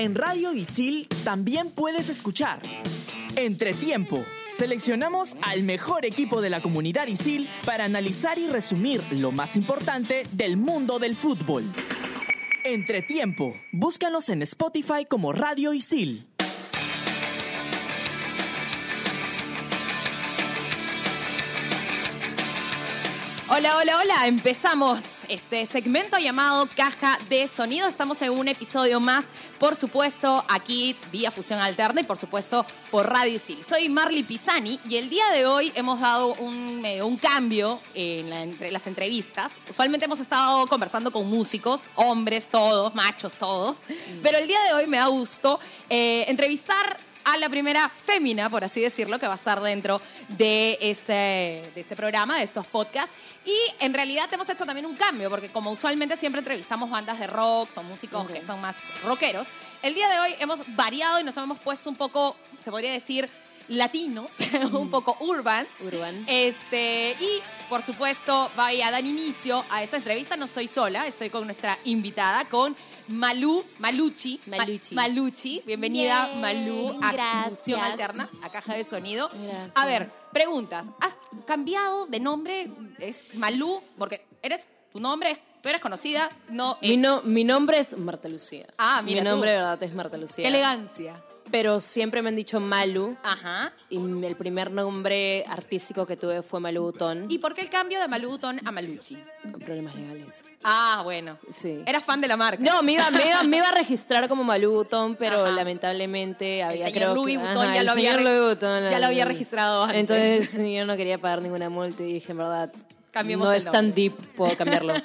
En Radio Isil también puedes escuchar Entretiempo. Seleccionamos al mejor equipo de la comunidad Isil para analizar y resumir lo más importante del mundo del fútbol. Entretiempo. Búscanos en Spotify como Radio Isil. Hola, hola, hola. Empezamos este segmento llamado Caja de Sonido. Estamos en un episodio más, por supuesto, aquí vía Fusión Alterna y por supuesto por Radio Isil. Soy Marley Pisani y el día de hoy hemos dado un, eh, un cambio en entre las entrevistas. Usualmente hemos estado conversando con músicos, hombres todos, machos todos, pero el día de hoy me da gusto eh, entrevistar a la primera fémina, por así decirlo, que va a estar dentro de este, de este programa, de estos podcasts. Y en realidad hemos hecho también un cambio, porque como usualmente siempre entrevistamos bandas de rock o músicos que son más rockeros, el día de hoy hemos variado y nos hemos puesto un poco, se podría decir, latinos, un poco urban. Urban. Este, y por supuesto, vaya a dar inicio a esta entrevista. No estoy sola, estoy con nuestra invitada, con Malú, Maluchi. Ma- Maluchi. Maluchi. Bienvenida, Yay, Malú, a. Fusión Alterna, a Caja de Sonido. Gracias. A ver, preguntas. ¿Has cambiado de nombre? ¿Es Malú? Porque eres, tu nombre, es- tú eres conocida, no... Mi, no- mi nombre es Marta Lucía. Ah, mira Mi tú. nombre de verdad es Marta Lucía. Qué elegancia. Pero siempre me han dicho Malu. Ajá. Y el primer nombre artístico que tuve fue Malu Butón. ¿Y por qué el cambio de Malú Butón a Maluchi? Problemas legales. Ah, bueno. Sí. Eras fan de la marca. No, me iba, me, iba, me iba a registrar como Malu Butón, pero Ajá. lamentablemente había señor creo Louis que, Vuitton ya el lo había señor Louis ya lo había registrado antes. Entonces yo no quería pagar ninguna multa y dije, en verdad, Cambiemos no el es tan nombre. deep, puedo cambiarlo.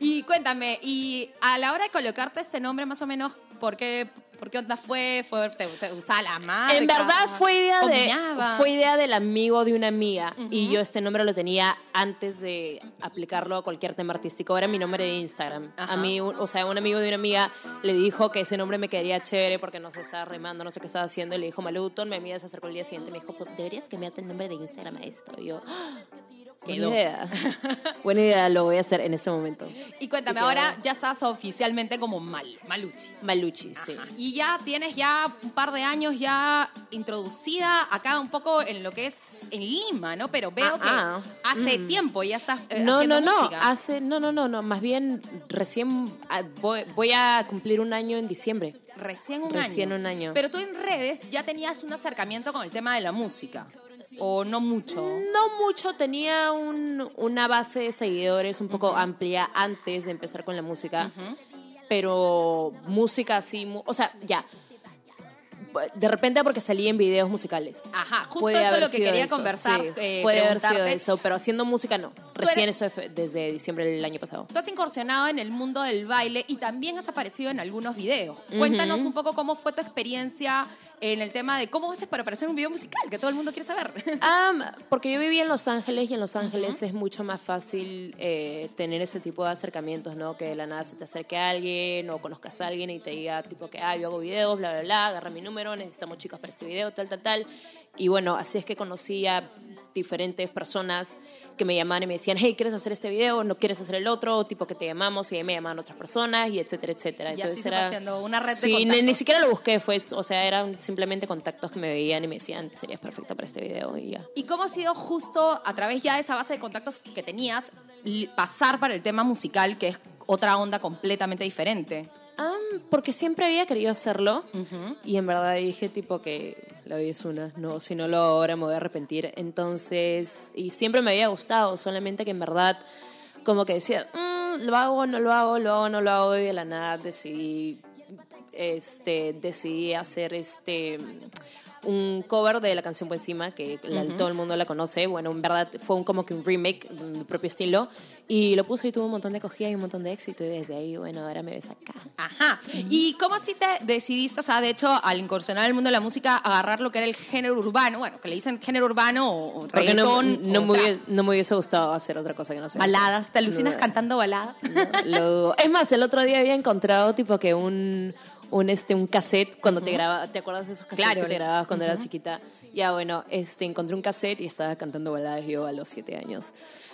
Y cuéntame, y a la hora de colocarte este nombre, más o menos, ¿por qué, por qué onda fue? ¿Fue te, te usaba la marca? En verdad fue idea de fue idea del amigo de una amiga y yo este nombre lo tenía antes de aplicarlo a cualquier tema artístico. Era mi nombre de Instagram. Ajá. A mí, o sea, un amigo de una amiga le dijo que ese nombre me quedaría chévere porque no se estaba remando, no sé qué estaba haciendo. Y le dijo Maluton, mi amiga se acercó el día siguiente y me dijo, "Pues, deberías cambiarte el nombre de Instagram a esto. Y yo, "Ah, Quedó. buena idea. buena idea, lo voy a hacer en este momento. Y cuéntame, Y ahora ya estás oficialmente como Mal, Maluchi. Maluchi, sí. Y ya tienes ya un par de años ya introducida acá un poco en lo que es en Lima, ¿no? Pero veo Ah, que hace tiempo ya estás eh, No, haciendo no, no, música. hace, no, no, no, no, más bien recién ah, voy, voy a cumplir un año en diciembre. Recién un Recién año. un año. Pero tú en redes ya tenías un acercamiento con el tema de la música. ¿O no mucho? No mucho, tenía un- una base de seguidores un poco amplia antes de empezar con la música, pero música así, o sea, ya. De repente porque salí en videos musicales. Ajá, justo Puede eso es lo que quería eso, conversar, sí. eh, Puede haber sido eso, pero haciendo música no. eres- Recién eso fue desde diciembre del año pasado. Tú has incursionado en el mundo del baile y también has aparecido en algunos videos. Cuéntanos un poco cómo fue tu experiencia en el tema de cómo haces para aparecer en un video musical, que todo el mundo quiere saber. Am, porque yo vivía en Los Ángeles y en Los Ángeles es mucho más fácil eh, tener ese tipo de acercamientos, ¿no? Que de la nada se te acerque a alguien o conozcas a alguien y te diga, tipo, que, ah, yo hago videos, bla, bla, bla, agarra mi número, necesitamos chicas para este video, tal, tal, tal. Y bueno, así es que conocí a diferentes personas que me llamaban y me decían, hey, ¿quieres hacer este video? ¿No quieres hacer el otro? O tipo que te llamamos y ahí me llamaban otras personas y etcétera, etcétera. Y así se fue haciendo una red de sí, ni- ni siquiera lo busqué, fue, o sea, eran simplemente contactos que me veían y me decían, serías perfecta para este video y ya. ¿Y cómo ha sido justo a través ya de esa base de contactos que tenías pasar para el tema musical, que es otra onda completamente diferente? Am, porque siempre había querido hacerlo y en verdad dije tipo que la vida es una, no, si no lo hago ahora me voy a arrepentir. Entonces, y siempre me había gustado, solamente que en verdad como que decía, "Mm, lo hago, no lo hago, lo hago, no lo hago y de la nada decidí, este, decidí hacer este un cover de la canción por encima que la- todo el mundo la conoce bueno en verdad fue un, como que un remake de mi propio estilo y lo puse y tuvo un montón de acogida y un montón de éxito y desde ahí bueno ahora me ves acá Ajá. ¿Y cómo así te decidiste, o sea, de hecho, al incursionar en el mundo de la música, agarrar lo que era el género urbano, bueno, que le dicen género urbano o, o Porque no, reggaetón, no, o me hubiese, no me hubiese gustado hacer otra cosa que no sea baladas? ¿Te alucinas No. cantando baladas? Lo. Es más, el otro día había encontrado tipo que un, un, este, un cassette cuando te grababa, ¿te acuerdas de esos cassettes Claro. que te grababas cuando eras chiquita? Ya bueno, este, encontré un cassette y estaba cantando baladas yo a los siete años.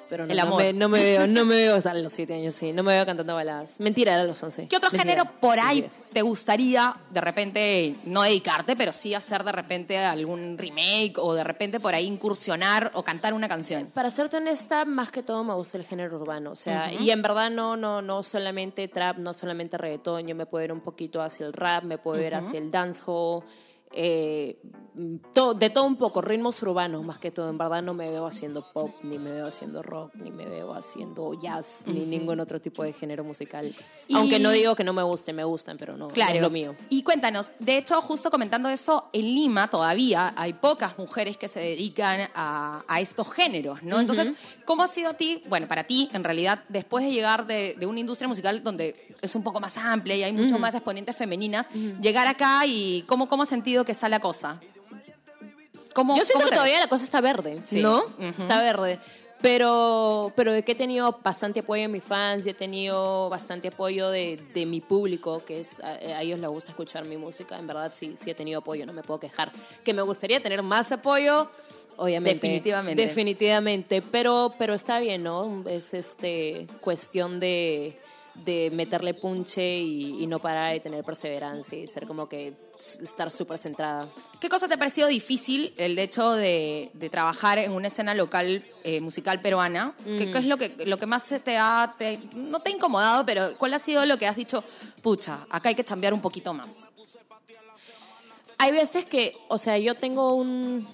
Pero no, El no amor. me, no me veo, no me veo hasta los siete años, sí. No me veo cantando baladas. Mentira, era a los 11. ¿Qué otro Mentira. género por ahí Mentiras. te gustaría de repente no dedicarte, pero sí hacer de repente algún remake o de repente por ahí incursionar o cantar una canción? Para serte honesta, más que todo me gusta el género urbano. O sea, y en verdad no, no, no solamente trap, no solamente reggaetón. Yo me puedo ir un poquito hacia el rap, me puedo ir hacia el dancehall. Eh, to- de todo un poco, ritmos urbanos más que todo. En verdad no me veo haciendo pop, ni me veo haciendo rock, ni me veo haciendo jazz, ni ningún otro tipo de género musical. Y- Aunque no digo que no me gusten, me gustan, pero no, no Claro. es lo mío. Y cuéntanos, de hecho, justo comentando eso, en Lima todavía hay pocas mujeres que se dedican a, a estos géneros, ¿no? Entonces, ¿cómo ha sido a ti, bueno, para ti, en realidad, después de llegar de, de una industria musical donde es un poco más amplia y hay mucho más exponentes femeninas, llegar acá y cómo, cómo has sentido que está la cosa? ¿Cómo, Yo siento cómo que todavía ves? la cosa está verde, Sí. ¿no? Está verde. Pero, pero de que he tenido bastante apoyo de mis fans y he tenido bastante apoyo de, de mi público, que es a, a ellos les gusta escuchar mi música. En verdad sí, sí he tenido apoyo, no me puedo quejar. Que me gustaría tener más apoyo, obviamente. Definitivamente. Definitivamente. Pero, pero está bien, ¿no? Es este cuestión de, de meterle punche y, y no parar y tener perseverancia y ser como que estar súper centrada. ¿Qué cosa te ha parecido difícil el hecho de, de trabajar en una escena local eh, musical peruana? ¿Qué, qué es lo que, lo que más te ha, te- no te ha incomodado, pero cuál ha sido lo que has dicho, pucha, acá hay que cambiar un poquito más? Hay veces que, o sea, yo tengo un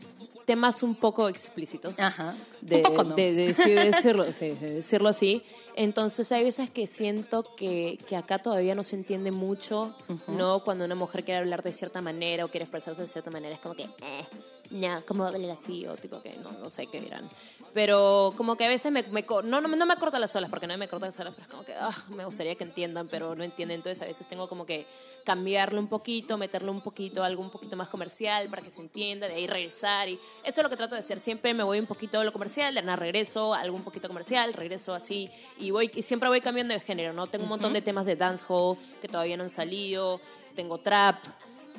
temas un poco explícitos. Ajá. De, Un poco, ¿no? de- de decir- decirlo, sí, de decirlo así. Entonces hay veces que siento que, que acá todavía no se entiende mucho, ¿no? Cuando una mujer quiere hablar de cierta manera o quiere expresarse de cierta manera, es como que, eh, no, ¿cómo va a hablar así? O tipo que no, no sé qué dirán. Pero como que a veces me, me no, no, me- no me corta las olas, porque no me corta las olas, pero es como que ah, me gustaría que entiendan, pero no entienden. Entonces a veces tengo como que cambiarlo un poquito, meterle un poquito, algo un poquito más comercial para que se entienda, de ahí regresar. Y eso es lo que trato de hacer. Siempre me voy un poquito a lo comercial, de nada regreso algo un poquito comercial, regreso así. Y, voy, y siempre voy cambiando de género, ¿no? Tengo un montón de temas de dancehall que todavía no han salido, tengo trap,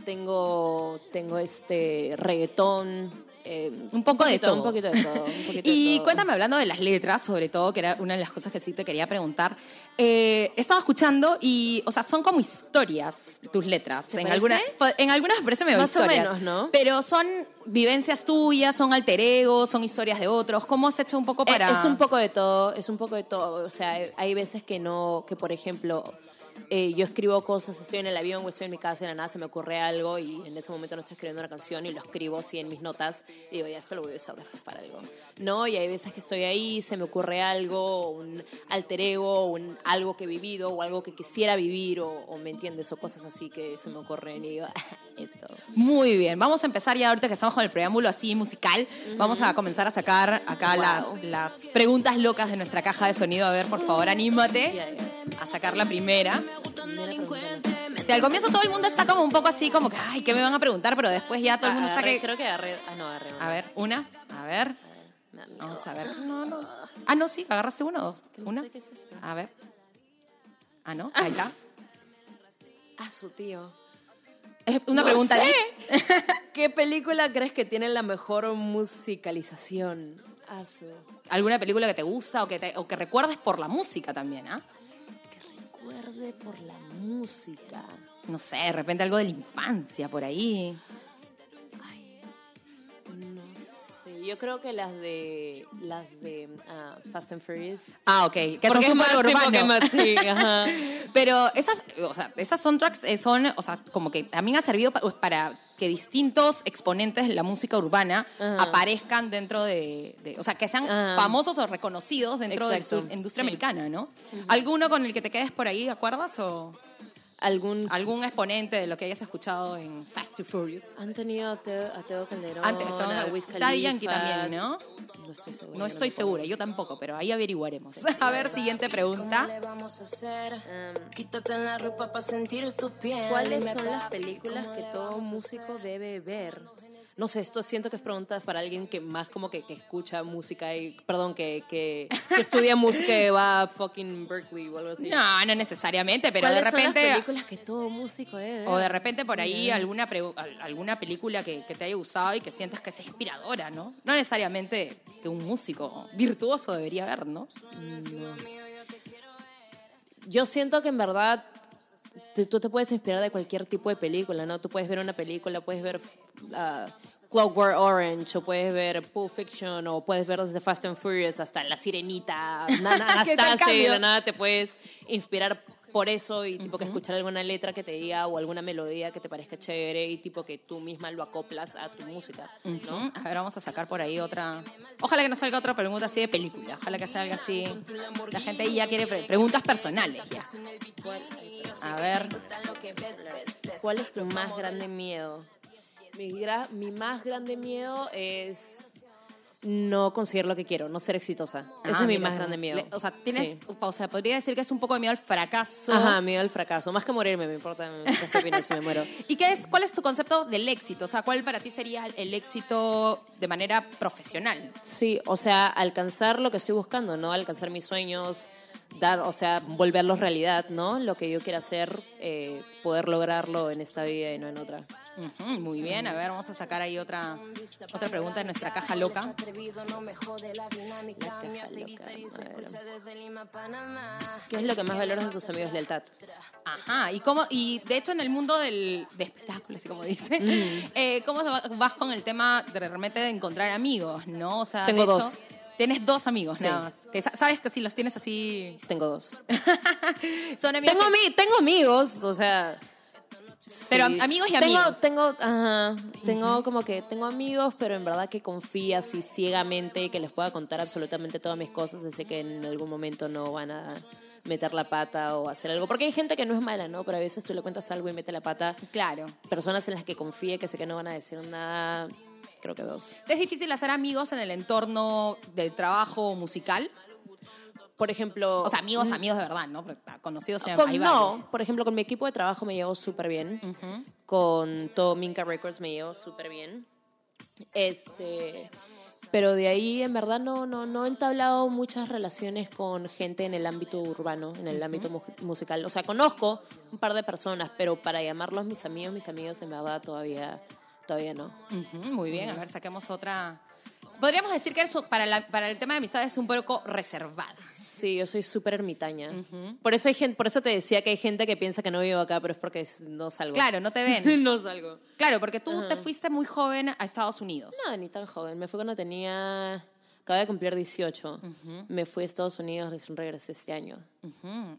tengo, tengo este reggaetón. Eh, Un poco de poquito, todo. Un poquito de todo. un poquito de Y todo. cuéntame, hablando de las letras, sobre todo, que era una de las cosas que sí te quería preguntar. Eh, estaba escuchando y, o sea, son como historias tus letras. ¿Te En parece? algunas, en algunas parece medio Más o menos, ¿no? Pero son vivencias tuyas, son alter egos, son historias de otros. ¿Cómo has hecho un poco Eh, para...? Es un poco de todo, es un poco de todo. O sea, hay veces que no, que por ejemplo, eh, yo escribo cosas, estoy en el avión o estoy en mi casa y de la nada se me ocurre algo y en ese momento no estoy escribiendo una canción y lo escribo así en mis notas y digo, ya esto lo voy a usar después para algo. No, y hay veces que estoy ahí, se me ocurre algo, un alter ego, un, algo que he vivido o algo que quisiera vivir o, o me entiendes, o cosas así que se me ocurren y digo, esto. Muy bien, vamos a empezar ya ahorita que estamos con el preámbulo así musical. Vamos a comenzar a sacar acá Wow. las, las preguntas locas de nuestra caja de sonido. A ver, por favor, anímate Ya, ya. A sacar la primera. Sí, al comienzo todo el mundo está como un poco así, como que, ay, ¿qué me van a preguntar? Pero después ya todo el mundo está Agarré- que... Creo que agarré. Ah, no, agarré. A ver, una, a ver, vamos a ver. No, no. Ah, no, sí, agarraste uno o dos. No Una. sé qué es esto. A ver. Ah, no, ahí está. Ah, su tío. Es una No pregunta. sé. ¿Qué película crees que tiene la mejor musicalización? Ah, su. ¿Alguna película que te gusta o que, te- o que recuerdes por la música también, ah? Que por la música. No sé, de repente algo de la infancia por ahí. No sé. Yo creo que las de las de ah, Fast and Furious. Ah, ok. Que son Porque es más que sí, ajá. Pero esas, o sea, esas soundtracks eh, son, o sea, como que también ha servido pues, para que distintos exponentes de la música urbana Ajá. aparezcan dentro de, de- o sea, que sean Ajá. famosos o reconocidos dentro de la industria Sí. americana, ¿no? ¿Alguno con el que te quedes por ahí, acuerdas? ¿O Algún algún exponente de lo que hayas escuchado en Fast and Furious? han tenido a Teo, a Teo Calderón, Antes, a Wiz Daddy Yankee también, ¿no? No estoy segura. No estoy segura, yo tampoco, pero ahí averiguaremos. A ver, siguiente pregunta. le vamos a hacer? Um, Quítate la ropa para sentir tu piel. ¿Cuáles son las películas ¿cómo que todo músico debe ver? No sé, esto siento que es pregunta para alguien que más como que, que escucha música y, perdón, que, que, que estudia música y va a fucking Berkeley o algo así. No, no necesariamente, pero de ¿Cuáles son las repente... películas que todo músico? O de repente por ahí Sí. alguna, pre- al- alguna película que, que te haya gustado y que sientas que es inspiradora, ¿no? No necesariamente que un músico virtuoso debería ver, ¿no? Yo siento que en verdad tú, te puedes inspirar de cualquier tipo de película, ¿no? Tú puedes ver una película, puedes ver uh, Clockwork Orange, o puedes ver Pulp Fiction, o puedes ver desde Fast and Furious hasta La Sirenita, na- na- ¿Qué tal Anastasia, y de cambio? la nada te puedes inspirar por eso y tipo que escuchar alguna letra que te diga o alguna melodía que te parezca chévere y tipo que tú misma lo acoplas a tu música, ¿no? ¿no? A ver, vamos a sacar por ahí otra. Ojalá que no salga otra pregunta así de película. Ojalá que salga así. La gente ahí ya quiere pre- preguntas personales ya. A ver. ¿Cuál es tu más grande miedo? Mi, gra- mi más grande miedo es no conseguir lo que quiero, no ser exitosa. Ese Ah, es mi más grande miedo. le- O sea, tienes. Sí. O sea, podría decir que es un poco de miedo al fracaso. Ajá, miedo al fracaso. Más que morirme, me importa opinas si me muero. ¿Y qué es, cuál es tu concepto del éxito? O sea, ¿cuál para ti sería el éxito de manera profesional? Sí, o sea, alcanzar lo que estoy buscando, ¿no? Alcanzar mis sueños, dar, o sea, volverlos realidad, ¿no? Lo que yo quiera hacer, eh, poder lograrlo en esta vida y no en otra. Muy bien, a ver, vamos a sacar ahí otra, otra pregunta de nuestra caja loca. ¿Qué es lo que más valoras de tus amigos? Lealtad. Ajá, y cómo, y de hecho en el mundo del de espectáculos, así como dice, eh, ¿cómo se va- vas con el tema de repente de encontrar amigos, no? O sea, Tengo hecho, dos. Tienes dos amigos Sí. nada más. Que sabes que si los tienes así. Tengo dos. Son amigos. Tengo, que- ami- tengo amigos, o sea. Pero sí. amigos y tengo, amigos. Tengo, ajá, tengo como que tengo amigos, pero en verdad que confío así ciegamente que les pueda contar absolutamente todas mis cosas, desde que en algún momento no van a meter la pata o hacer algo. Porque hay gente que no es mala, ¿no? Pero a veces tú le cuentas algo y mete la pata. Claro. Personas en las que confíe que sé que no van a decir nada, creo que dos. ¿Es difícil hacer amigos en el entorno del trabajo musical? Por ejemplo... O sea, amigos, amigos de verdad, ¿no? Ah, Conocidos Mm. Con- no, por ejemplo, con mi equipo de trabajo me llevo súper bien. Con todo Minka Records me llevo súper bien. Este, pero de ahí en verdad no, no, no he entablado muchas relaciones con gente en el ámbito urbano, en el ámbito mu- musical. O sea, conozco un par de personas, pero para llamarlos mis amigos, mis amigos, en verdad todavía, todavía no. Muy bien, a ver, saquemos otra. Podríamos decir que para, la- para el tema de amistad es un poco reservada. Sí, yo soy súper ermitaña. Por eso hay gente, por eso te decía que hay gente que piensa que no vivo acá, pero es porque no salgo. Claro, no te ven. no salgo. Claro, porque tú te fuiste muy joven a Estados Unidos. No, ni tan joven. Me fui cuando tenía. Acaba de cumplir 18. Me fui a Estados Unidos, recién regresé este año.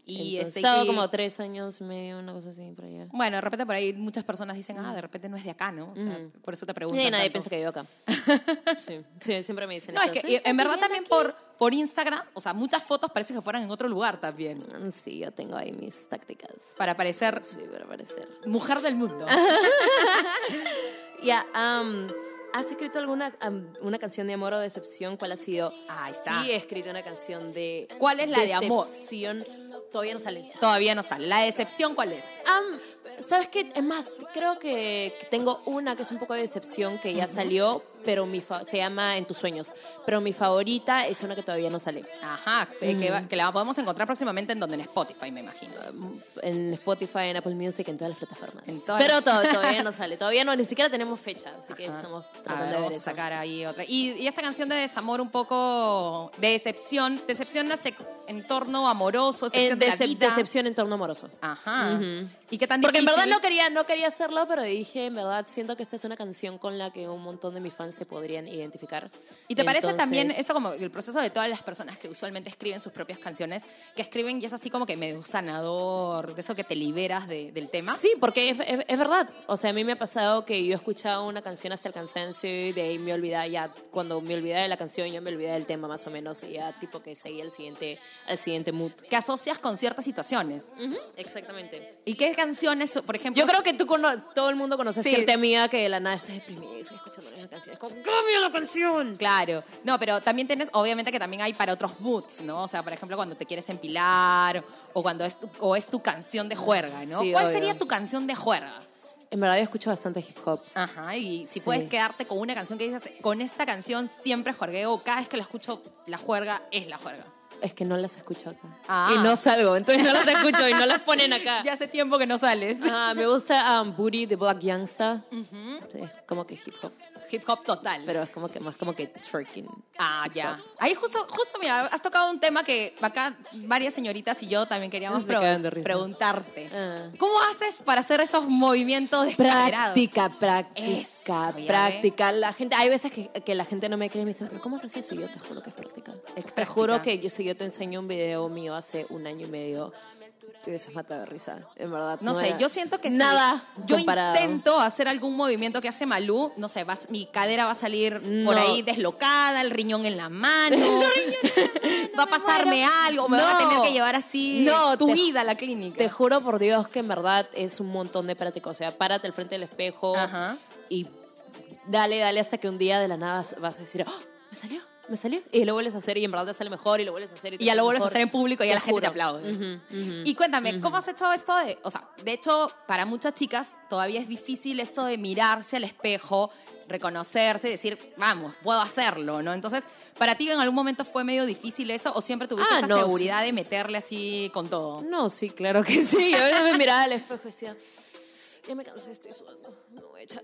Y Entonces, este, y- como tres años y medio, una cosa así, por allá. Bueno, de repente por ahí muchas personas dicen, ah, de repente no es de acá, ¿no? O sea, por eso te pregunto. Sí, nadie piensa que vivo acá. sí. Sí, siempre me dicen No, es que ¿Tú y- estás en verdad también aquí? por, por Instagram, o sea, muchas fotos parece que fueran en otro lugar también. Mm, Sí, yo tengo ahí mis tácticas. Para parecer Sí, para parecer. mujer del mundo. Ya, am, ¿has escrito alguna am, una canción de amor o decepción? ¿Cuál ha sido? Ahí está. Sí, he escrito una canción de. ¿Cuál es la de amor? Decepción. Todavía no sale. Todavía no sale. La decepción, ¿cuál es? Am, ¿Sabes qué? Es más, creo que tengo una que es un poco de decepción que ya salió, pero mi fa- se llama En tus sueños. Pero mi favorita es una que todavía no sale. Ajá, que, que va- que la podemos encontrar próximamente en donde en Spotify, me imagino. En Spotify, en Apple Music, en todas las plataformas. En todas pero las- to- todavía no sale. Todavía no, ni siquiera tenemos fecha. Así que Ajá. estamos A ver, tratando de vamos ver a eso. sacar ahí otra. Y, y esta canción de desamor un poco de decepción, decepción nace en torno amoroso, decepción En de la decep- vida. decepción en torno amoroso. Ajá. ¿Y qué tan Porque en verdad no quería, no quería hacerlo, pero dije, en verdad, siento que esta es una canción con la que un montón de mis fans se podrían identificar. ¿Y te parece Entonces- también eso como el proceso de todas las personas que usualmente escriben sus propias canciones, que escriben y es así como que medio sanador, de eso que te liberas de- del tema? Sí, porque es, es- es verdad. O sea, a mí me ha pasado que yo he escuchado una canción hasta el cansancio y de ahí me olvidaba ya, cuando me olvidaba de la canción, yo me olvidaba del tema más o menos y ya tipo que seguía el siguiente, al siguiente mood. Que asocias con ciertas situaciones. Ujú, Exactamente. ¿Y qué canciones, por ejemplo? Yo creo que tú cono- todo el mundo conoce Sí. a cierta amiga que de la nada está deprimida y estoy escuchando la canción. Es como, ¡cambia la canción! Claro. No, pero también tienes, obviamente que también hay para otros moods, ¿no? O sea, por ejemplo, cuando te quieres empilar o cuando es tu, o es tu canción de juerga, ¿no? Sí, ¿Cuál obvio. sería tu canción de juerga? En verdad yo escucho bastante hip hop. Ajá, y si Sí. puedes quedarte con una canción que dices, con esta canción siempre juergueo, cada vez que la escucho, la juerga es la juerga. Es que no las escucho acá. Ah. Y no salgo, entonces no las escucho y no las ponen acá. Ya hace tiempo que no sales. Ah, me gusta um, Booty de Black Youngsta. Sí, es como que hip hop. Hip hop total. Pero es como que más como que twerking. Ah, ya. Ahí justo, justo, mira, has tocado un tema que acá varias señoritas y yo también queríamos pre- preguntarte. Ah. ¿Cómo haces para hacer esos movimientos desesperados? Práctica, práctica, Eso, práctica. La gente, hay veces que, que la gente no me cree y me dice, "¿Pero ¿cómo se hace eso? Yo te juro que es práctica. te práctica. juro que yo, si yo te enseño un video mío hace un año y medio, te hubieses matado de risa. En verdad. No sé, era yo siento que nada. Yo comparado. intento hacer algún movimiento que hace Malú, no sé, vas- mi cadera va a salir por No. ahí deslocada, el riñón en la mano. va a pasarme algo, me van a No. tener que llevar así No, tu te- vida a la clínica. Te juro por Dios que en verdad es un montón de práctica. O sea, párate al frente del espejo Ajá. y dale, dale hasta que un día de la nada vas, vas a decir, "Oh, me salió, me salió. Y lo vuelves a hacer y en verdad te sale mejor y lo vuelves a hacer. Y, te y ya lo vuelves a hacer en público y ya la gente te aplaude. Ujú. Y cuéntame, ¿cómo has hecho esto de, o sea, de hecho, para muchas chicas todavía es difícil esto de mirarse al espejo, reconocerse y decir, vamos, puedo hacerlo, ¿no? Entonces, ¿para ti en algún momento fue medio difícil eso o siempre tuviste Ah, esa no, seguridad de meterle así con todo? No, sí, claro que sí. Yo me miraba al espejo y decía, ya me cansé, estoy sudando, me voy a echar.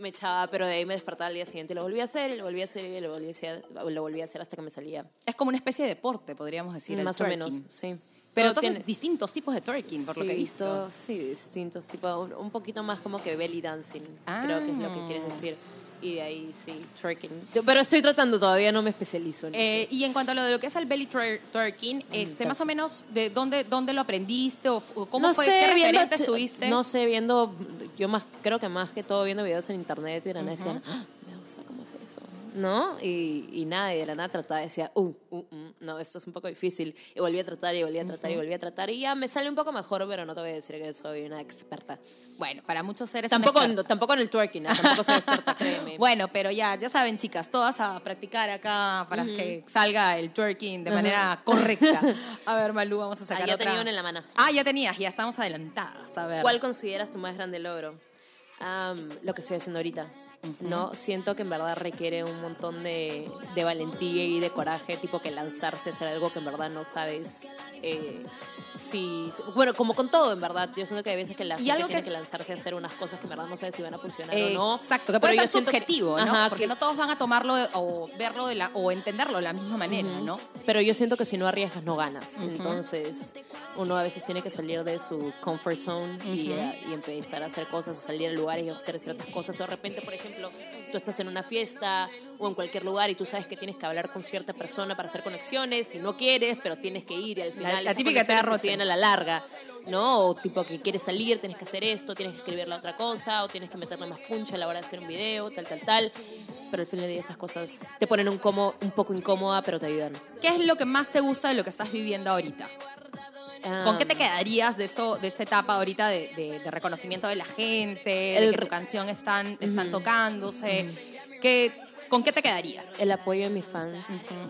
Me echaba, pero de ahí me despertaba al día siguiente lo volví a hacer, y lo volví a hacer, y lo volví a hacer, lo volví a hacer hasta que me salía. Es como una especie de deporte, podríamos decir. el Más o menos, sí. Pero Todo entonces, tiene- distintos tipos de twerking, por lo que he visto. todo- sí, distintos, tipo, un, un poquito más como que belly dancing, creo que es lo que quieres Ah. decir. Y de ahí sí, twerking. Pero estoy tratando, todavía no me especializo en Eh, eso. y en cuanto a lo de lo que es el belly twer- twerking, este, más o menos, ¿de dónde, dónde lo aprendiste o, o cómo no fue? sé, ¿Qué viendo, referentes tuviste? No sé, viendo, yo más, creo que más que todo viendo videos en internet y de la nada decían, "Ah, me gusta cómo hace eso, ¿no? Y, y nada, y de la nada trataba, decía, uh, uh, uh, no, esto es un poco difícil. Y volví a tratar, y volví a tratar, y volví a tratar, y ya me sale un poco mejor, pero no te voy a decir que soy una experta. Bueno, para muchos seres Tampoco, tampoco en el twerking, ¿ah? tampoco soy experta, créeme. Bueno, pero ya, ya saben, chicas, todas a practicar acá para que salga el twerking de manera correcta. A ver, Malú, vamos a sacar Ah, ya otra. tenía una en la mano. Ah, ya tenías, ya estamos adelantadas. A ver. ¿Cuál consideras tu más grande logro? Am, lo que estoy haciendo ahorita. No, siento que en verdad requiere un montón de, de valentía y de coraje, tipo que lanzarse a hacer algo que en verdad no sabes eh, si... Bueno, como con todo, en verdad. Yo siento que hay veces que la gente algo tiene que- que... lanzarse a hacer unas cosas que en verdad no sabes si van a funcionar Eh, o no. Exacto, que Pero puede ser que- subjetivo, ¿no? Ajá, Porque que- no todos van a tomarlo o verlo de la, o entenderlo de la misma manera, ¿no? Pero yo siento que si no arriesgas, no ganas. Entonces, uno a veces tiene que salir de su comfort zone y, eh, y empezar a hacer cosas o salir a lugares y hacer ciertas cosas. O de repente, por ejemplo, tú estás en una fiesta o en cualquier lugar y tú sabes que tienes que hablar con cierta persona para hacer conexiones y no quieres, pero tienes que ir y al final la esas típica te a la larga. ¿No? O tipo que quieres salir, tienes que hacer esto, tienes que escribir la otra cosa, o tienes que meterle más puncha a la hora de hacer un video, tal, tal, tal. Pero al final esas cosas te ponen un, como, un poco incómoda, pero te ayudan. ¿Qué es lo que más te gusta de lo que estás viviendo ahorita? ¿Con qué te Ah, quedarías de esto, de esta etapa ahorita de, de- de reconocimiento de la gente, de que tu canción están, están tocándose? ¿Qué, ¿Con qué te quedarías? El apoyo de mis fans.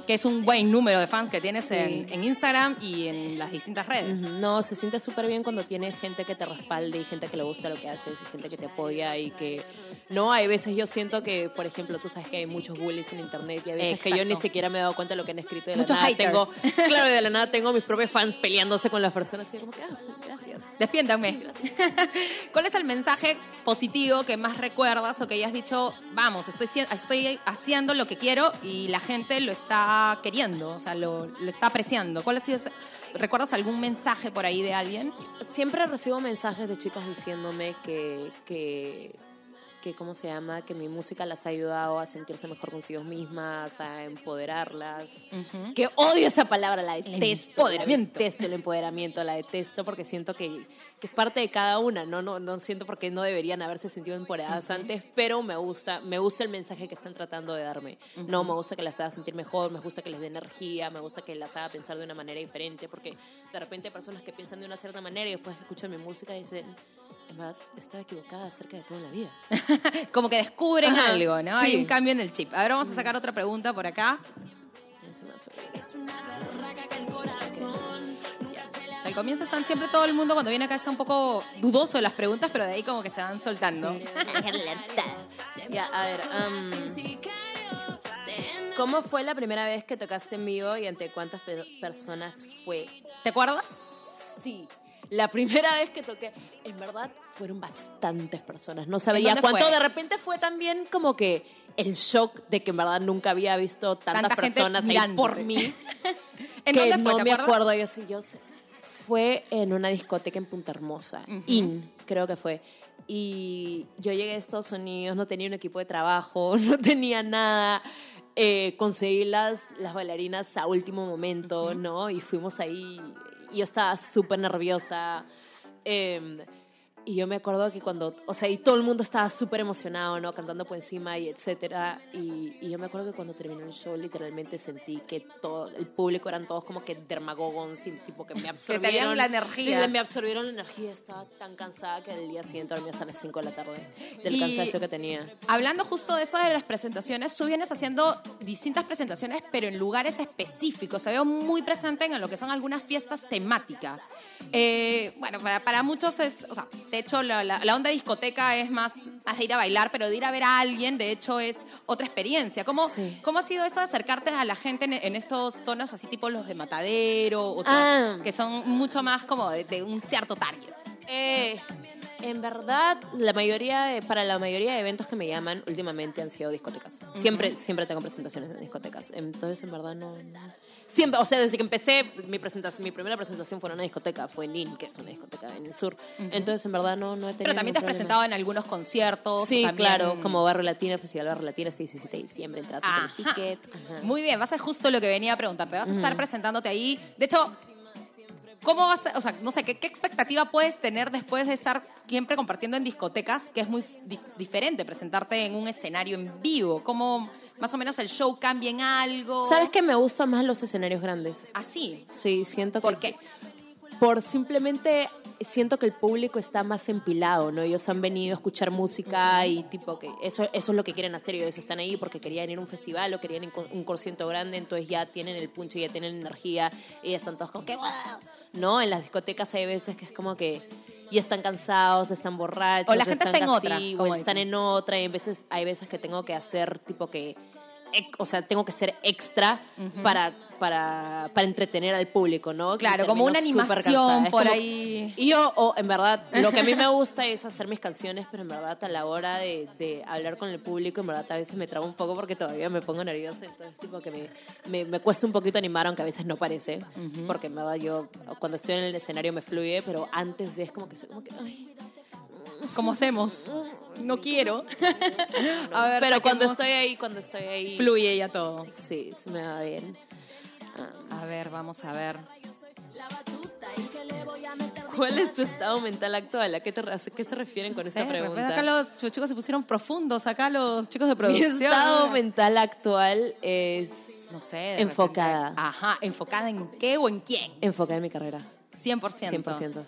Que es un buen número de fans que tienes Sí. en, en Instagram y en las distintas redes. No, se siente súper bien cuando tienes gente que te respalde y gente que le gusta lo que haces y gente que te apoya y que... No, hay veces yo siento que, por ejemplo, tú sabes que hay muchos bullies en internet y hay veces que yo ni siquiera me he dado cuenta de lo que han escrito de Muchos la nada haters. tengo... Claro, de la nada tengo mis propios fans peleándose con las personas y yo como que, ah, Defiéndanme. ¿Cuál es el mensaje positivo que más recuerdas o que hayas dicho, vamos, estoy, estoy haciendo lo que quiero y la gente lo está queriendo, o sea, lo, lo está apreciando? ¿Cuál ha sido ese- ¿Recuerdas algún mensaje por ahí de alguien? Siempre recibo mensajes de chicas diciéndome que, que, que, ¿cómo se llama? Que mi música las ha ayudado a sentirse mejor consigo mismas, a empoderarlas. Que odio esa palabra, la detesto. empoderamiento. La detesto el empoderamiento, la detesto porque siento que, que es parte de cada una, ¿no? No, no siento por qué no deberían haberse sentido empoderadas antes, pero me gusta, me gusta el mensaje que están tratando de darme. No, me gusta que las haga sentir mejor, me gusta que les dé energía, me gusta que las haga pensar de una manera diferente, porque de repente hay personas que piensan de una cierta manera y después que escuchan mi música dicen, en verdad, estaba equivocada acerca de todo en la vida. Como que descubren Ajá, algo, ¿no? sí. Hay un cambio en el chip. A ver, vamos a sacar otra pregunta por acá. Al comienzo están siempre todo el mundo, cuando viene acá está un poco dudoso de las preguntas, pero de ahí como que se van soltando. Ya, a ver. am, ¿Cómo fue la primera vez que tocaste en vivo y ante cuántas pe- personas fue? ¿Te acuerdas? Sí. La primera vez que toqué, en verdad fueron bastantes personas. No sabía cuánto. fue? De repente fue también como que el shock de que en verdad nunca había visto tantas Tanta personas ahí por mí. ¿En que dónde fue? no ¿Te me acuerdo. Yo sí, yo sé. Fue en una discoteca en Punta Hermosa. IN, creo que fue. Y yo llegué a Estados Unidos, no tenía un equipo de trabajo, no tenía nada. Eh, conseguí las, las bailarinas a último momento, ¿no? Y fuimos ahí. Yo estaba súper nerviosa. Em, y yo me acuerdo que cuando, o sea, y todo el mundo estaba súper emocionado, ¿no? Cantando por encima y etcétera. Y, y yo me acuerdo que cuando terminó el show, literalmente sentí que todo el público eran todos como que dermagogons y tipo que me absorbieron. la energía. Me absorbieron la energía. Estaba tan cansada que el día siguiente dormí hasta las 5 de la tarde del Y- cansancio que tenía. Hablando justo de eso de las presentaciones, tú vienes haciendo distintas presentaciones, pero en lugares específicos. Se veo muy presente en lo que son algunas fiestas temáticas. Eh, bueno, para, para muchos es, o sea, de hecho la, la- la onda discoteca es más, más de ir a bailar, pero de ir a ver a alguien, de hecho, es otra experiencia. ¿Cómo, Sí. cómo ha sido esto de acercarte a la gente en, en estos tonos así tipo los de Matadero, o Ah. que son mucho más como de, de un cierto target? Eh, en verdad, la mayoría de- para la mayoría de eventos que me llaman últimamente han sido discotecas. Siempre, siempre tengo presentaciones en discotecas. Entonces, en verdad, no. no. Siempre, o sea, desde que empecé, mi presentación, mi primera presentación fue en una discoteca, fue en NIN, que es una discoteca en el sur. Entonces, en verdad, no, no he tenido. Pero también te has ningún presentado problema. en algunos conciertos. Sí, también- claro, como Barrio Latino, Festival Barrio Latino, este 17 de diciembre, a Ajá. ticket. Ajá. Muy bien, vas a justo lo que venía a preguntarte. Vas a estar presentándote ahí. De hecho, ¿cómo vas a, o sea, no sé, ¿qué, qué expectativa puedes tener después de estar siempre compartiendo en discotecas, que es muy di- diferente presentarte en un escenario en vivo? ¿Cómo más o menos el show cambia en algo? ¿Sabes que me gustan más los escenarios grandes? Así. Sí, siento que... ¿Por qué? Por simplemente siento que el público está más empilado, ¿no? Ellos han venido a escuchar música y tipo que eso, eso es lo que quieren hacer. Ellos están ahí porque querían ir a un festival o querían ir un concierto grande, entonces ya tienen el puncho, ya tienen energía y ya están todos como que ¡wow! ¿No? En las discotecas hay veces que es como que ya están cansados, están borrachos. O la gente están está en otra, así, como o están en otra y a veces, hay veces que tengo que hacer tipo que o sea, tengo que ser extra para, para, para entretener al público, ¿no? Claro, como una animación por como- ahí. Y yo, o en verdad, lo que a mí me gusta es hacer mis canciones, pero en verdad a la hora de, de hablar con el público, en verdad a veces me trabo un poco porque todavía me pongo nerviosa, entonces tipo que me, me, me cuesta un poquito animar, aunque a veces no parece, porque en verdad yo cuando estoy en el escenario me fluye, pero antes de es como que, soy como que ay, ¿Cómo hacemos? No quiero. a ver, pero cuando estoy ahí, cuando estoy ahí, Fluye ya todo. sí, se me va bien. A ver, vamos a ver. ¿Cuál es tu estado mental actual? ¿A qué, te, a qué se refieren con Sí, esta de repente pregunta? acá los, chicos se pusieron profundos, acá los chicos de Mi producción. estado mental actual es No sé. Enfocada. repente- Ajá, enfocada en qué o en quién. enfocada en mi carrera. 100%. 100%.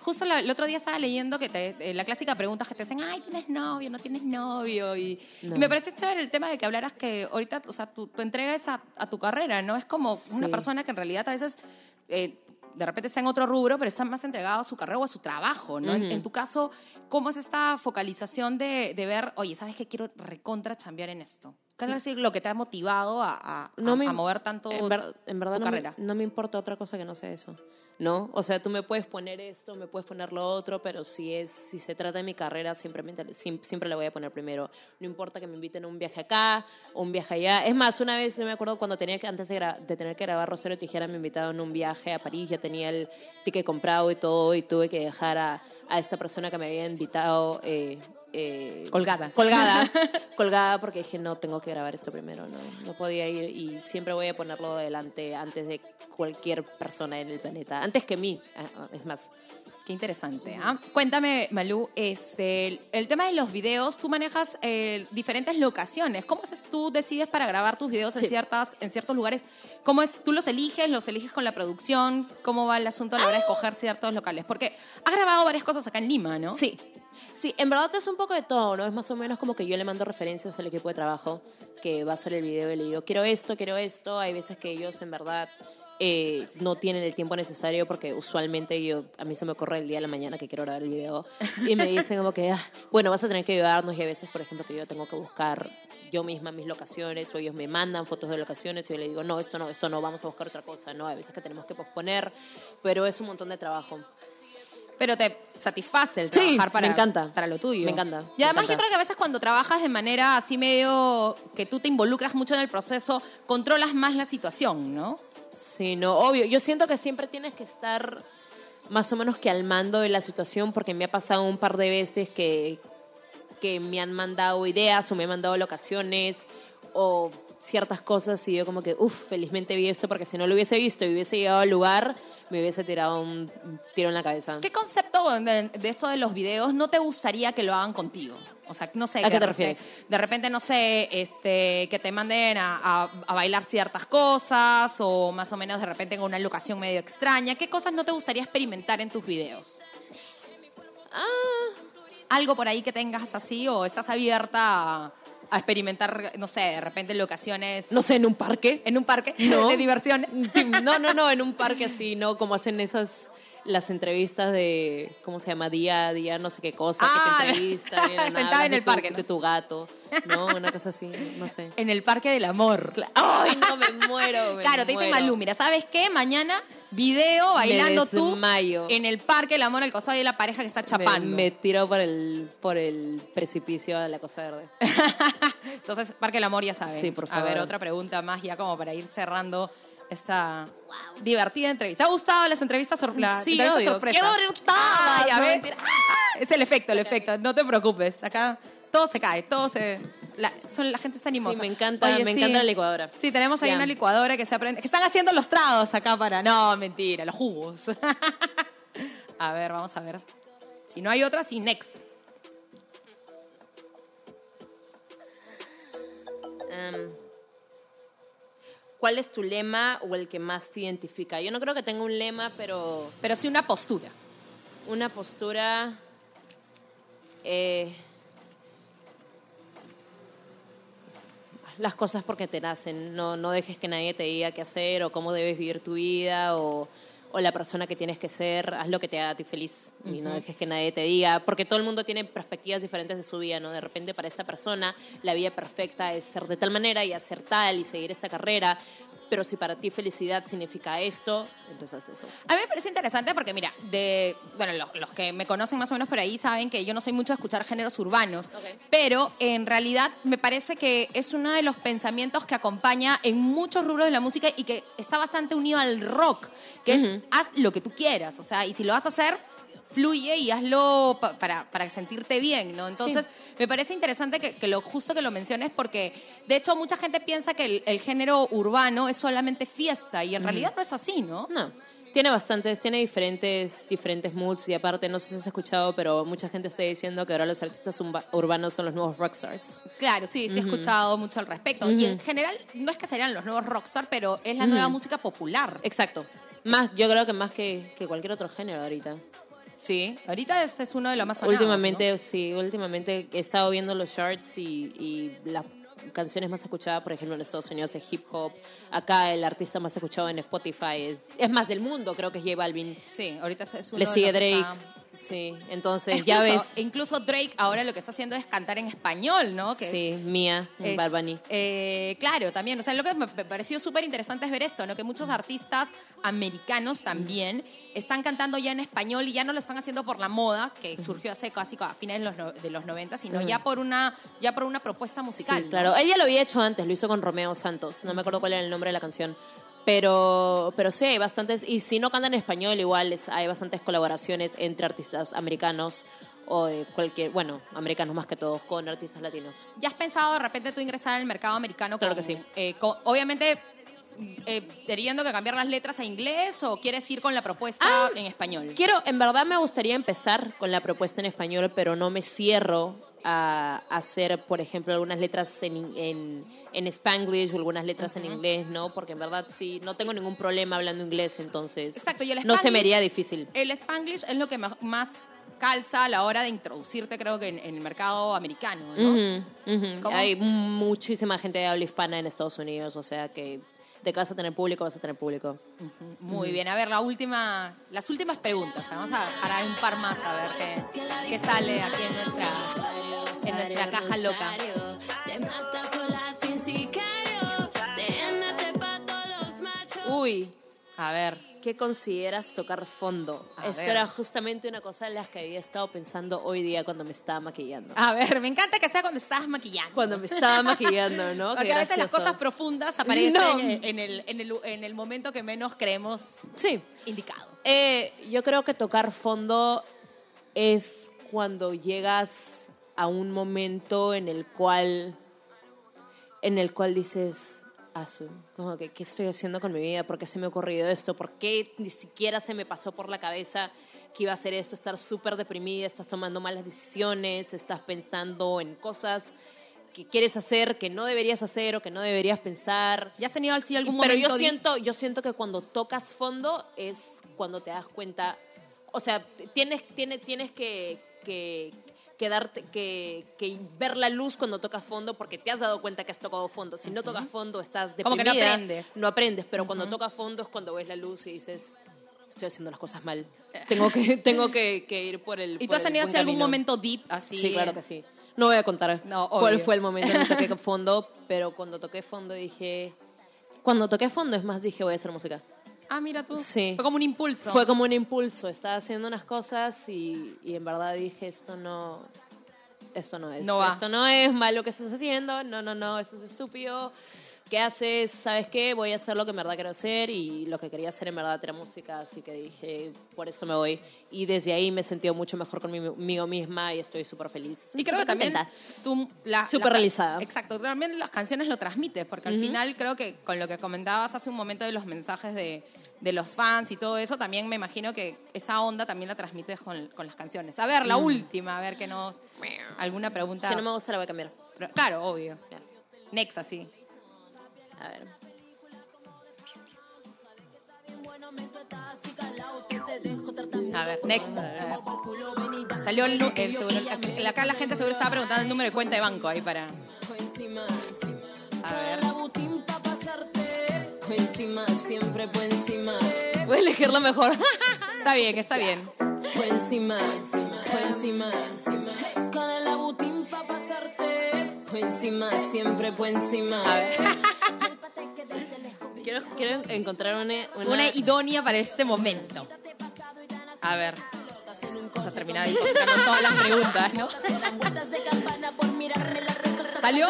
Justo la- el otro día estaba leyendo que te- eh, la clásica pregunta que te dicen, ay, ¿tienes novio? ¿No tienes novio? Y, No. y me pareció chévere el tema de que hablaras que ahorita, o sea, tu, tu entrega es a, a tu carrera, ¿no? Es como una Sí. persona que en realidad a veces... eh, de repente está en otro rubro, pero está más entregado a su carrera o a su trabajo, ¿no? En- en, tu caso, ¿cómo es esta focalización de, de ver, oye, ¿sabes qué? Quiero recontra chambear en esto. ¿Qué es decir, lo que te ha motivado a, a- No a- me- a mover tanto en, ver- en verdad tu no carrera? Me, no me importa otra cosa que no sea eso. ¿No? O sea, tú me puedes poner esto, me puedes poner lo otro, pero si es si se trata de mi carrera, siempre, siempre la voy a poner primero. No importa que me inviten a un viaje acá, un viaje allá. Es más, una vez, yo me acuerdo cuando tenía que, antes de, de tener que grabar Rosario Tijera, me invitaron a un viaje a París, ya tenía el ticket comprado y todo, y tuve que dejar a, a esta persona que me había invitado. eh, eh, Colgada. colgada, colgada porque dije no tengo que grabar esto primero, no, no podía ir y siempre voy a ponerlo delante antes de cualquier persona en el planeta, antes que mí, ah, ah, es más. Qué interesante. ¿ah? Cuéntame, Malú, este, el, el tema de los videos, tú manejas eh, diferentes locaciones. ¿Cómo haces tú decides para grabar tus videos en, Sí. ciertas, en ciertos lugares? ¿Cómo es? ¿Tú los eliges? ¿Los eliges con la producción? ¿Cómo va el asunto a la hora de escoger ciertos locales? Porque has grabado varias cosas acá en Lima, ¿no? Sí, sí, en verdad es un poco de todo, ¿no? Es más o menos como que yo le mando referencias al equipo de trabajo que va a hacer el video y le digo, quiero esto, quiero esto. Hay veces que ellos en verdad eh, no tienen el tiempo necesario porque usualmente yo a mí se me ocurre el día de la mañana que quiero grabar el video y me dicen como que, ah, bueno, vas a tener que ayudarnos y a veces, por ejemplo, que yo tengo que buscar yo misma mis locaciones o ellos me mandan fotos de locaciones y yo le digo, no, esto no, esto no, vamos a buscar otra cosa, no, a veces que tenemos que posponer, pero es un montón de trabajo. Pero te satisface el Sí, trabajar para, me encanta. para lo tuyo. Me encanta, Y además encanta. yo creo que a veces cuando trabajas de manera así medio que tú te involucras mucho en el proceso, controlas más la situación, ¿no? Sí, no, obvio. Yo siento que siempre tienes que estar más o menos que al mando de la situación porque me ha pasado un par de veces que, que me han mandado ideas o me han mandado locaciones o ciertas cosas y yo como que, uff, felizmente vi esto porque si no lo hubiese visto y hubiese llegado al lugar, me hubiese tirado un tiro en la cabeza. ¿Qué concepto de, de eso de los videos no te gustaría que lo hagan contigo? O sea, no sé. ¿A qué te repente- refieres? De repente, no sé, este, que te manden a, a- a bailar ciertas cosas o más o menos de repente en una locación medio extraña. ¿Qué cosas no te gustaría experimentar en tus videos? Ah, algo por ahí que tengas así o estás abierta a, a experimentar, no sé, de repente locaciones no sé, en un parque. en un parque No. de diversiones. No, no, no, en un parque así, ¿no? Como hacen esas las entrevistas de, ¿cómo se llama? Día a día, no sé qué cosa, Ah, que te entrevistan. sentada en el tu- parque. De tu gato, ¿no? Una cosa así, no sé. En el Parque del Amor. Ay, no, me muero. me claro, te dicen muero. Malú, mira, ¿sabes qué? Mañana video bailando tú en el Parque del Amor al costado de la pareja que está Me, chapando. me tiro por el, por el precipicio de la Cosa Verde. Entonces, Parque del Amor ya saben. Sí, por A ver, favor. otra pregunta más ya como para ir cerrando esta divertida entrevista. ¿Te ha gustado las entrevistas, sor la Sí, entrevista obvio. sorpresa? ¡Qué orientada! Ah, ya ves. Ah, Es el efecto, el efecto. No te preocupes. Acá todo se cae, todo se... La, son, la gente está animosa. Sí, me encanta- me encanta la licuadora. Sí, tenemos ahí una licuadora que se aprende... Que están haciendo los tragos acá para... No, mentira, los jugos. a ver, vamos a ver. Si no hay otra, sí, next. Em, ¿Cuál es tu lema o el que más te identifica? Yo no creo que tenga un lema, pero Pero sí una postura. una postura. eh, las cosas porque te nacen. No, no dejes que nadie te diga qué hacer o cómo debes vivir tu vida o, o la persona que tienes que ser. Haz lo que te haga a ti feliz y no dejes que nadie te diga. Porque todo el mundo tiene perspectivas diferentes de su vida, ¿no? De repente para esta persona la vida perfecta es ser de tal manera y hacer tal y seguir esta carrera. Pero si para ti felicidad significa esto, entonces eso. A mí me parece interesante porque, mira, de bueno, los, los que me conocen más o menos por ahí saben que yo no soy mucho de escuchar géneros urbanos, pero en realidad me parece que es uno de los pensamientos que acompaña en muchos rubros de la música y que está bastante unido al rock, que es haz lo que tú quieras, o sea, y si lo vas a hacer, fluye y hazlo pa- para, para sentirte bien, ¿no? Entonces, me parece interesante que, que lo justo que lo menciones porque, de hecho, mucha gente piensa que el, el género urbano es solamente fiesta y en realidad no es así, ¿no? No, tiene bastantes, tiene diferentes, diferentes moods y aparte, no sé si has escuchado, pero mucha gente está diciendo que ahora los artistas urbanos son los nuevos rockstars. Claro, sí, sí he escuchado mucho al respecto. Y en general, no es que serían los nuevos rockstar, pero es la nueva música popular. Exacto. Más, yo creo que más que, que cualquier otro género ahorita. Sí, ahorita ese es uno de los más sonados. últimamente, sí, últimamente he estado viendo los charts y, y las canciones más escuchadas, por ejemplo, en Estados Unidos es hip hop. Acá el artista más escuchado en Spotify es, es más del mundo, creo que es J Balvin. Sí, ahorita es uno Le de sigue los que Drake. está- Sí, entonces ya ves. Incluso Drake ahora lo que está haciendo es cantar en español, ¿no? Que Sí, Mía, Bad Bunny. eh, claro, también. O sea, lo que me pareció súper interesante es ver esto, ¿no? Que muchos artistas americanos también están cantando ya en español y ya no lo están haciendo por la moda, que surgió hace casi a fines de los, no- de los 90, sino ya por una ya por una propuesta musical. Sí, ¿no? claro. Él ya lo había hecho antes, lo hizo con Romeo Santos. No me acuerdo cuál era el nombre de la canción. Pero, pero sí, hay bastantes. Y si no cantan en español, igual es- hay bastantes colaboraciones entre artistas americanos o de cualquier. Bueno, americanos más que todos, con artistas latinos. ¿Ya has pensado de repente tú ingresar al mercado americano? Claro con- que sí. eh, con- obviamente, eh, teniendo que cambiar las letras a inglés o quieres ir con la propuesta Ah, en español? Quiero, en verdad me gustaría empezar con la propuesta en español, pero no me cierro a hacer, por ejemplo, algunas letras en, en, en Spanglish o algunas letras en inglés, ¿no? Porque en verdad sí, no tengo ningún problema hablando inglés, entonces Exacto, y el no se me Spanglish- haría difícil. El Spanglish es lo que más calza a la hora de introducirte, creo que en, en el mercado americano, ¿no? Hay muchísima gente de habla hispana en Estados Unidos, o sea que de que vas a tener público, vas a tener público. Muy bien, a ver, la última, las últimas preguntas. Vamos a dejar un par más a ver qué, qué sale aquí en nuestra, en nuestra caja loca. Uy, a ver. ¿Qué consideras tocar fondo? A Esto ver. era justamente una cosa en la que había estado pensando hoy día cuando me estaba maquillando. A ver, me encanta que sea cuando estabas maquillando. Cuando me estaba maquillando, ¿no? Qué Porque a veces las cosas profundas aparecen No. en, en el, en, el, en el momento que menos creemos Sí. indicado. Eh, yo creo que tocar fondo es cuando llegas a un momento en el cual en el cual dices "Asu, como que qué estoy haciendo con mi vida por qué se me ha ocurrido esto por qué ni siquiera se me pasó por la cabeza que iba a hacer esto estar súper deprimida estás tomando malas decisiones estás pensando en cosas que quieres hacer que no deberías hacer o que no deberías pensar. ¿Ya has tenido así algún pero momento? yo di- siento, yo siento que cuando tocas fondo es cuando te das cuenta, o sea, tienes, tienes, tienes que, que, que darte, que, que ver la luz cuando tocas fondo porque te has dado cuenta que has tocado fondo. Si no tocas fondo estás Como deprimida. que no aprendes. No aprendes, pero cuando tocas fondo es cuando ves la luz y dices, estoy haciendo las cosas mal. Tengo que, tengo que, que ir por el ¿Y tú has tenido así algún camino". momento deep así? Sí, claro que sí. No voy a contar No, cuál obvio. fue el momento en que toqué fondo, pero cuando toqué fondo dije... Cuando toqué fondo, es más, dije, voy a hacer música. Ah, mira tú. Sí. Fue como un impulso. Fue como un impulso. Estaba haciendo unas cosas y, y en verdad dije, esto no... Esto no es. No va. Esto no es malo lo que estás haciendo. No, no, no. Eso es estúpido. ¿Qué haces? ¿Sabes qué? Voy a hacer lo que en verdad quiero hacer y lo que quería hacer en verdad era música, así que dije, por eso me voy. Y desde ahí me he sentido mucho mejor conmigo misma y estoy súper feliz. Y creo que también tú... La, Súper la- realizada. Exacto. También las canciones lo transmites, porque al final creo que con lo que comentabas hace un momento de los mensajes de, de los fans y todo eso, también me imagino que esa onda también la transmites con, con las canciones. A ver, la última, a ver que nos... ¿Alguna pregunta? Si no me gusta la voy a cambiar. Pero- Claro, obvio. Ya. Next, así. A ver. A ver, next. A ver. Salió el, el seguro. Acá la gente seguro estaba preguntando el número de cuenta de banco ahí para. A ver. Encima, siempre por encima. Voy a elegir lo mejor. Está bien, está bien. Por encima, por encima, encima. Con el abutín pa' pasarte. Por encima, siempre por encima. A ver. quiero, quiero encontrar una... una- Una idónea para este momento. A ver. Vamos a terminar sacando todas las preguntas, ¿no? ¿Salió?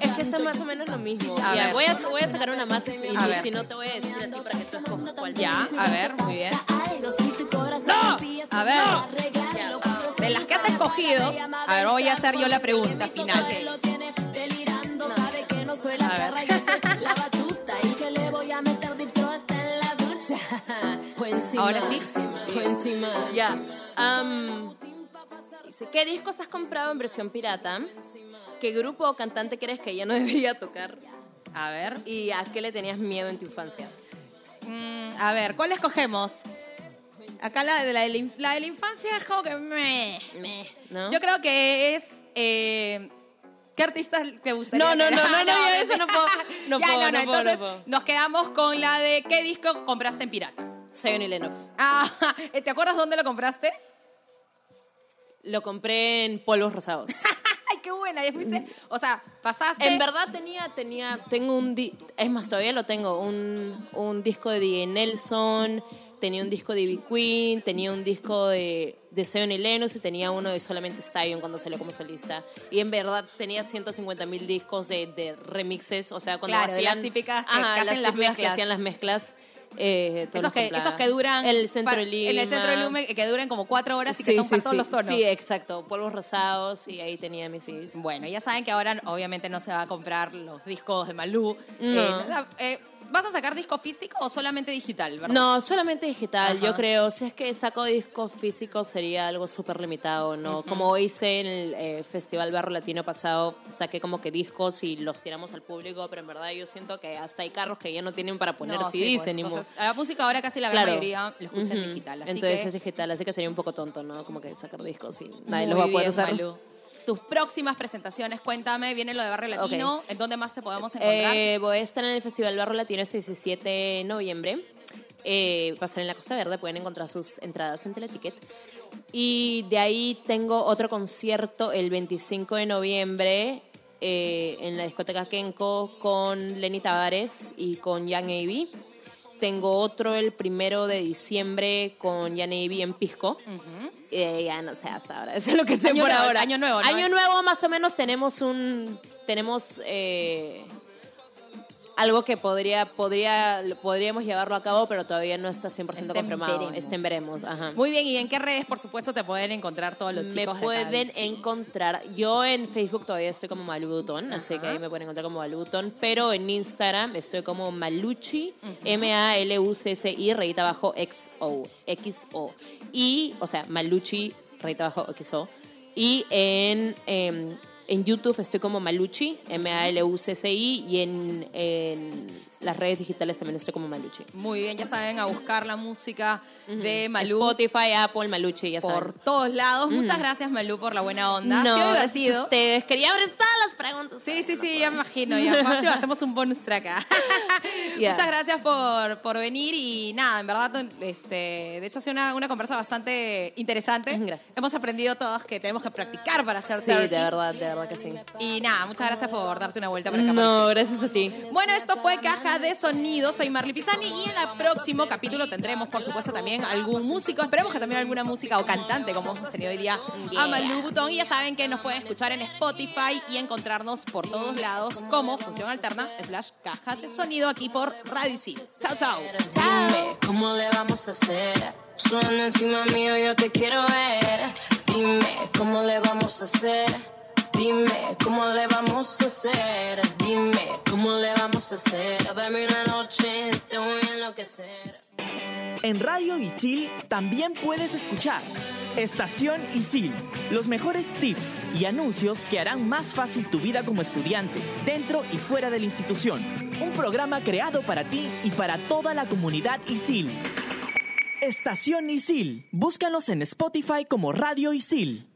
Es que está más o menos lo mismo. A Ya, ver. voy, a, voy a sacar una más y, A ver. si no te voy a decir a ti para que tú escojas cuál. Ya, a ver, muy bien. ¡No! A ver. De las que has escogido, a ver, voy a hacer yo la pregunta final. A ver. La batuta y que le voy a encima, Ahora sí. Ya. dice, ¿qué discos has comprado en versión pirata? ¿Qué grupo o cantante crees que ya no debería tocar? A ver. ¿Y a qué le tenías miedo en tu infancia? Mm, a ver, ¿cuál escogemos? Acá la de la, de la, la de la infancia es como que me. ¿No? Yo creo que es. eh, ¿Qué artistas te gustaría? No, no, no, no, no, ya eso no puedo, no ya, puedo, no, no, puedo, entonces puedo. nos quedamos con la de ¿qué disco compraste en pirata? Zion y Lennox. Ah, ¿te acuerdas dónde lo compraste? Lo compré en polvos rosados. Qué buena, ya fuiste. O sea, pasaste. En verdad tenía, tenía, tengo un, di- es más, todavía lo tengo, un, un disco de DJ Nelson, tenía un disco de Ivy Queen, tenía un disco de, de Zion y Lennox y tenía uno de solamente Zion cuando salió como solista. Y en verdad tenía 150 mil discos de, de remixes, o sea, cuando Claro, hacían... las típicas que- Ajá, que hacen las típicas que mezclas. hacían las mezclas. Eh, esos que, esos que duran. El centro de Lima. En el centro de Lima, que duran como cuatro horas y que son para todos los tonos. Sí, exacto. Polvos rosados y ahí tenía mis CDs. Bueno, ya saben que ahora obviamente no se va a comprar los discos de Malú. No. Eh, eh, ¿Vas a sacar disco físico o solamente digital? verdad? No, solamente digital, Ajá. yo creo. Si es que saco discos físicos sería algo súper limitado, ¿no? Como hice en el eh, Festival Barro Latino pasado, saqué como que discos y los tiramos al público, pero en verdad yo siento que hasta hay carros que ya no tienen para poner No, sí, CDs pues, la música ahora casi la gran Claro. mayoría lo escucha en Ujú. digital. Así Entonces que, es digital, así que sería un poco tonto, ¿no? Como que sacar discos y nadie Muy los va a poder bien, usar. Tus próximas presentaciones. Cuéntame, viene lo de Barrio Latino. ¿En dónde más te podemos encontrar? Eh, voy a estar en el Festival Barro Latino el 17 de noviembre. Eh, va a ser en la Costa Verde, pueden encontrar sus entradas en Teleticket. Y de ahí tengo otro concierto el 25 de noviembre eh, en la discoteca Kenko con Lenny Tavares y con Young Navy. Tengo otro el primero de diciembre con Navy en Pisco. Eh, ya no sé hasta ahora, eso es lo que sé Año por nuevo, ahora. año nuevo, ¿no? Año nuevo más o menos tenemos un... Tenemos... eh, algo que podría, podría, podríamos llevarlo a cabo, pero todavía no está 100% Está en confirmado. veremos. Está en veremos. Ajá. Muy bien, ¿y en qué redes, por supuesto, te pueden encontrar todos los me chicos? de pueden encontrar. Yo en Facebook todavía estoy como Malubutón, así que ahí me pueden encontrar como Malubutón. Pero en Instagram estoy como Maluchi, M-A-L-U-C-C-I, rayita abajo X-O. X-O. Y, o sea, Maluchi, rayita abajo X-O. Y en, em, en YouTube estoy como Maluchi, M-A-L-U-C-C-I. Y en, en las redes digitales también estoy como Maluchi. Muy bien, ya saben, a buscar la música de Malú Spotify, Apple, Maluchi, ya saben. por todos lados. Muchas gracias, Malú, por la buena onda. No, ha sido ustedes. Quería abrir todas las preguntas. Sí, sí, sí, ya me imagino. Ya hacemos un bonus track acá. Muchas gracias por, por venir y nada, en verdad, este, de hecho ha sido una, una conversa bastante interesante. Gracias. Hemos aprendido todos que tenemos que practicar para hacer Sí, de verdad, de verdad que sí. Y nada, muchas gracias por darte una vuelta por acá. No, gracias a ti. Bueno, esto fue Caja de Sonido. Soy Marley Pisani y en el próximo capítulo tendremos, por supuesto, también algún músico. Esperemos que también alguna música o cantante, como hemos tenido hoy día a. Malú Butón. Y ya saben que nos pueden escuchar en Spotify y encontrarnos por todos lados como Función Alterna slash Caja de Sonido aquí por Radio Isil. Chao, chao. Dime cómo le vamos a hacer. Suena encima mío, yo te quiero ver. Dime cómo le vamos a hacer. Dime cómo le vamos a hacer. Dime cómo le vamos a hacer. Dame una noche, te voy a enloquecer. En Radio Isil también puedes escuchar Estación Isil, los mejores tips y anuncios que harán más fácil tu vida como estudiante, dentro y fuera de la institución. Un programa creado para ti y para toda la comunidad Isil. Estación Isil, búscanos en Spotify como Radio Isil.